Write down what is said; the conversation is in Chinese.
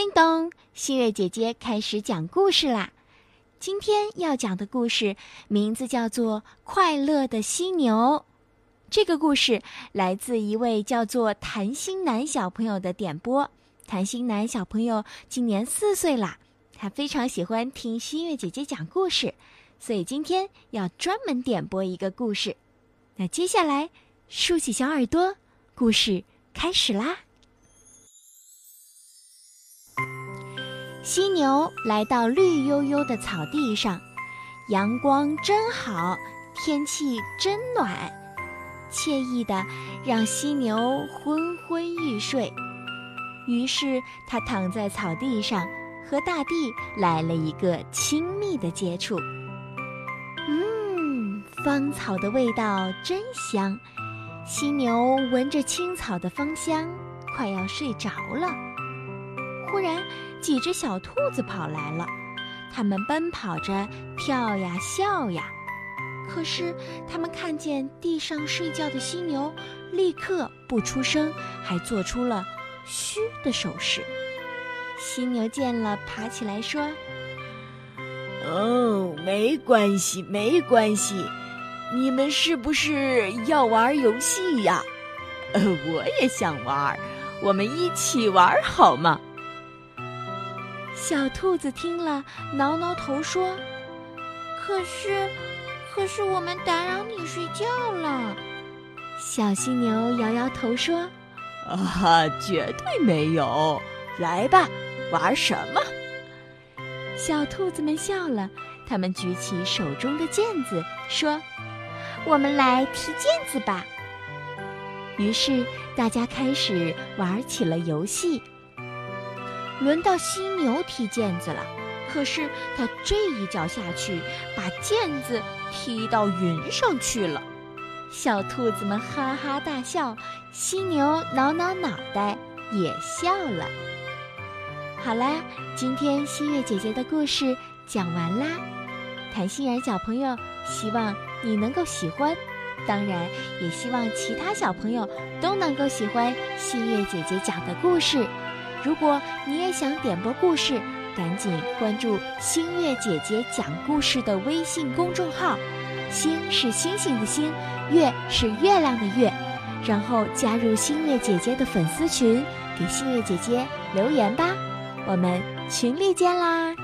叮咚，新月姐姐开始讲故事啦。今天要讲的故事名字叫做《快乐的犀牛》。这个故事来自一位叫做谭星南小朋友的点播。谭星南小朋友今年四岁啦，他非常喜欢听新月姐姐讲故事，所以今天要专门点播一个故事。那接下来，竖起小耳朵，故事开始啦！犀牛来到绿油油的草地上，阳光真好，天气真暖，惬意的让犀牛昏昏欲睡。于是，它躺在草地上，和大地来了一个亲密的接触。嗯，芳草的味道真香，犀牛闻着青草的芳香，快要睡着了。忽然，几只小兔子跑来了，它们奔跑着，跳呀笑呀。可是，它们看见地上睡觉的犀牛，立刻不出声，还做出了嘘的手势。犀牛见了，爬起来说：“哦，没关系，没关系，你们是不是要玩游戏呀？呃，我也想玩，我们一起玩好吗？”小兔子听了，挠挠头说：“可是，可是我们打扰你睡觉了。”小犀牛摇摇头说：“啊，绝对没有！来吧，玩什么？”小兔子们笑了，他们举起手中的毽子说：“我们来踢毽子吧。”于是大家开始玩起了游戏。轮到犀牛踢毽子了，可是他这一脚下去，把毽子踢到云上去了。小兔子们哈哈大笑，犀牛挠挠脑袋也笑了。好啦，今天新月姐姐的故事讲完啦。谭欣然小朋友，希望你能够喜欢，当然也希望其他小朋友都能够喜欢新月姐姐讲的故事。如果你也想点播故事，赶紧关注星月姐姐讲故事的微信公众号。星是星星的星，月是月亮的月，然后加入星月姐姐的粉丝群，给星月姐姐留言吧。我们群里见啦！